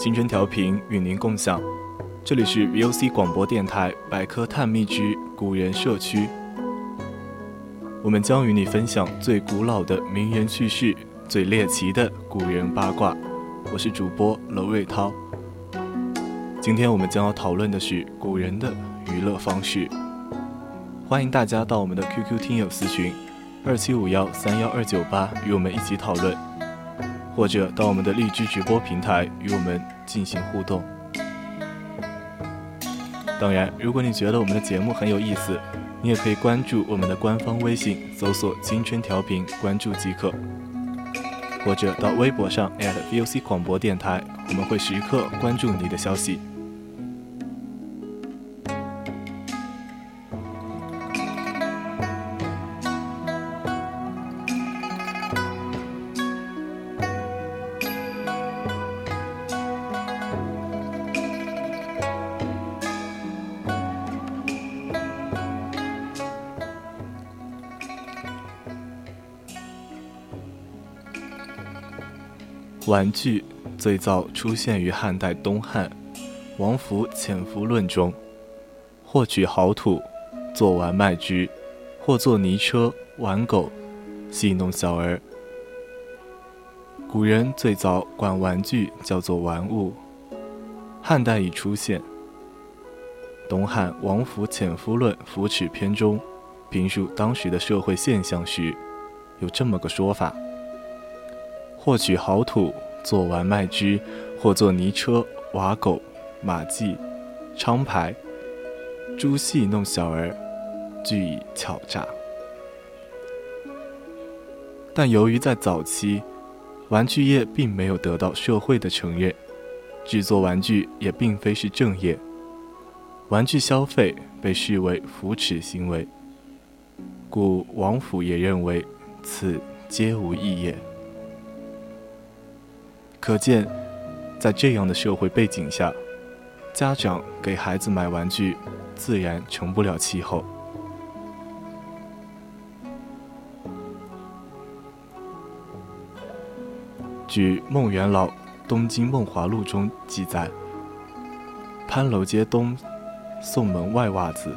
青春调频与您共享，这里是 VOC 广播电台百科探秘之古人社区。我们将与你分享最古老的名人趣事，最猎奇的古人八卦。我是主播娄瑞涛。今天我们将要讨论的是古人的娱乐方式。欢迎大家到我们的 QQ 听友私群二七五幺三幺二九八与我们一起讨论。或者到我们的荔枝直播平台与我们进行互动。当然，如果你觉得我们的节目很有意思，你也可以关注我们的官方微信，搜索“青春调频”，关注即可。或者到微博上 @VOC 广播电台，我们会时刻关注你的消息。玩具最早出现于汉代东汉《王府潜伏论》中，或取好土，做玩卖之；或做泥车玩狗，戏弄小儿。古人最早管玩具叫做玩物，汉代已出现。东汉《王府潜伏论·扶持篇》中，评述当时的社会现象时，有这么个说法。或取好土做玩卖之，或做泥车瓦狗马迹昌牌诸戏弄小儿，俱以巧诈。但由于在早期，玩具业并没有得到社会的承认，制作玩具也并非是正业，玩具消费被视为扶持行为，故王府也认为此皆无异业。可见，在这样的社会背景下，家长给孩子买玩具，自然成不了气候。据孟元老《东京梦华录》中记载，潘楼街东宋门外袜子，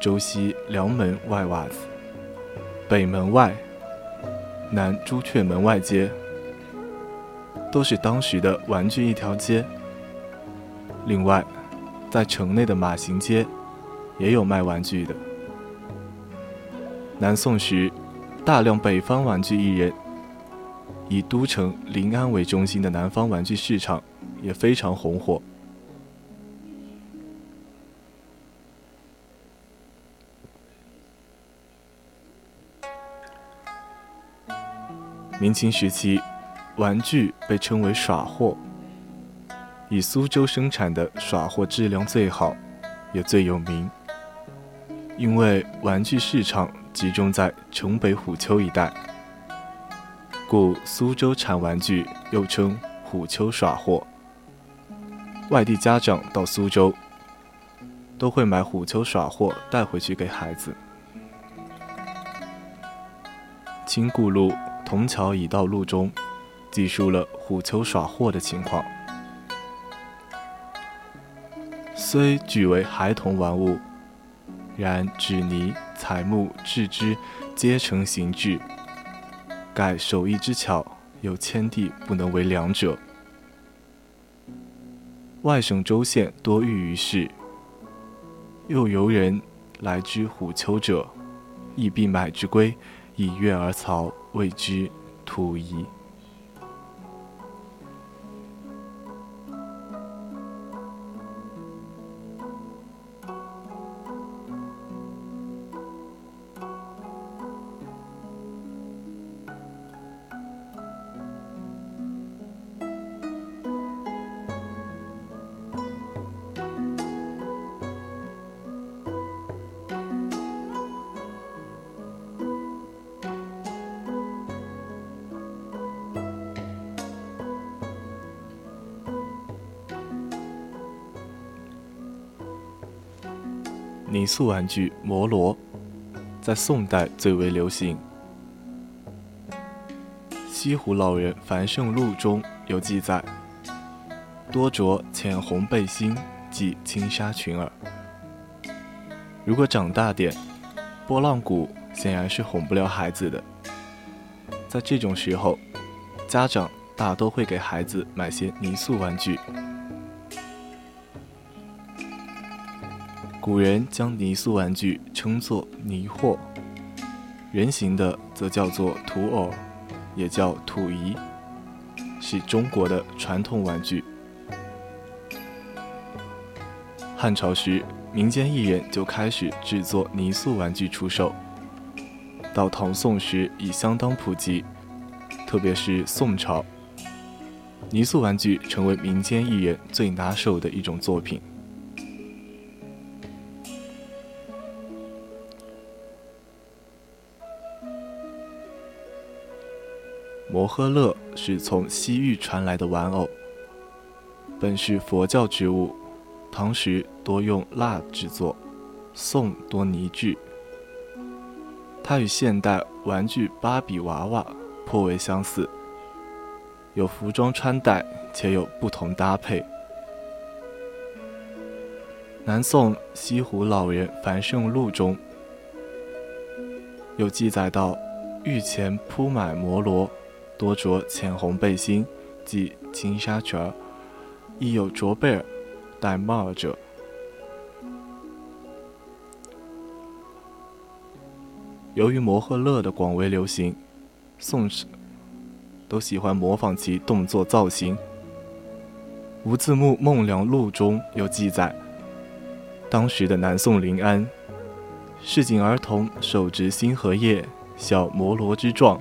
周西梁门外袜子，北门外，南朱雀门外街。都是当时的玩具一条街。另外，在城内的马行街，也有卖玩具的。南宋时，大量北方玩具艺人，以都城临安为中心的南方玩具市场也非常红火。明清时期。玩具被称为耍货，以苏州生产的耍货质量最好，也最有名。因为玩具市场集中在城北虎丘一带，故苏州产玩具又称虎丘耍货。外地家长到苏州，都会买虎丘耍货带回去给孩子。清固路铜桥已到路中。记述了虎丘耍货的情况。虽举为孩童玩物，然纸泥、彩木、制之，皆成形制。盖手艺之巧，有千地不能为两者。外省州县多遇于市，又游人来之虎丘者，亦必买之归，以悦而曹，谓之土夷。泥塑玩具摩罗，在宋代最为流行。《西湖老人繁盛录》中有记载：多着浅红背心，系轻纱裙儿。如果长大点，拨浪鼓显然是哄不了孩子的。在这种时候，家长大都会给孩子买些泥塑玩具。古人将泥塑玩具称作泥货，人形的则叫做土偶，也叫土仪，是中国的传统玩具。汉朝时，民间艺人就开始制作泥塑玩具出售，到唐宋时已相当普及，特别是宋朝，泥塑玩具成为民间艺人最拿手的一种作品。摩诃勒是从西域传来的玩偶，本是佛教之物，唐时多用蜡制作，宋多泥制。它与现代玩具芭比娃娃颇为相似，有服装穿戴，且有不同搭配。南宋《西湖老人繁盛录》中有记载到，御前铺满摩罗。多着浅红背心，即金纱裙儿，亦有着贝儿、戴帽儿者。由于摩诃勒的广为流行，宋时都喜欢模仿其动作造型。无字幕《孟良录》中有记载，当时的南宋临安，市井儿童手执新荷叶，小摩罗之状。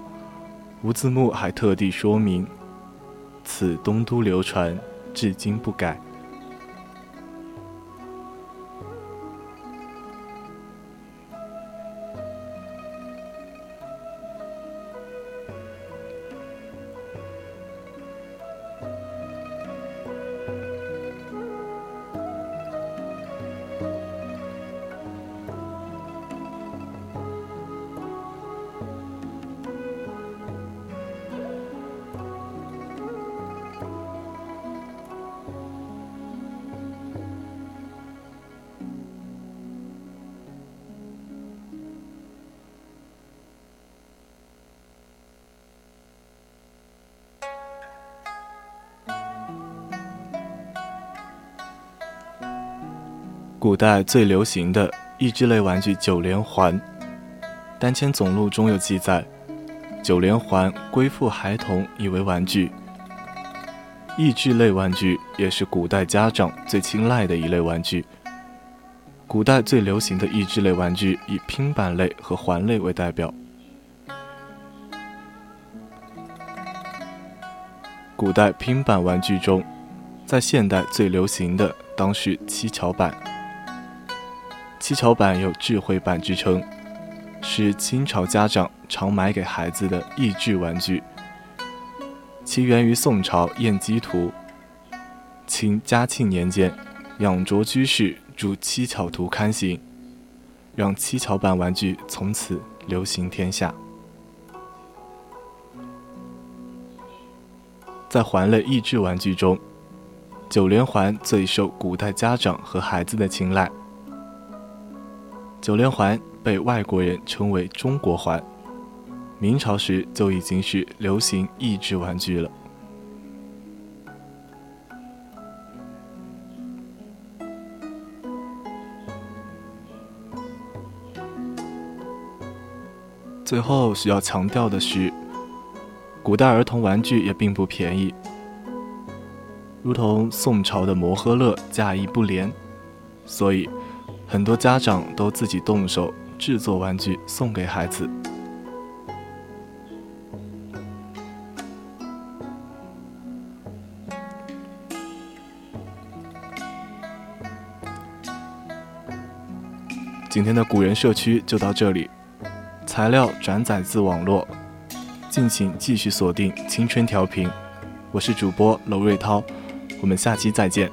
无字幕还特地说明，此东都流传，至今不改。古代最流行的益智类玩具九连环，单签总录中有记载，九连环归附孩童以为玩具。益智类玩具也是古代家长最青睐的一类玩具。古代最流行的益智类玩具以拼板类和环类为代表。古代拼板玩具中，在现代最流行的当是七巧板。七巧板有智慧板之称，是清朝家长常买给孩子的益智玩具。其源于宋朝燕几图。清嘉庆年间，养拙居士著《七巧图》刊行，让七巧板玩具从此流行天下。在环类益智玩具中，九连环最受古代家长和孩子的青睐。九连环被外国人称为“中国环”，明朝时就已经是流行益智玩具了。最后需要强调的是，古代儿童玩具也并不便宜。如同宋朝的摩诃勒价义不廉，所以很多家长都自己动手制作玩具送给孩子。今天的古人社区就到这里，材料转载自网络，敬请继续锁定青春调频，我是主播娄瑞涛。我们下期再见。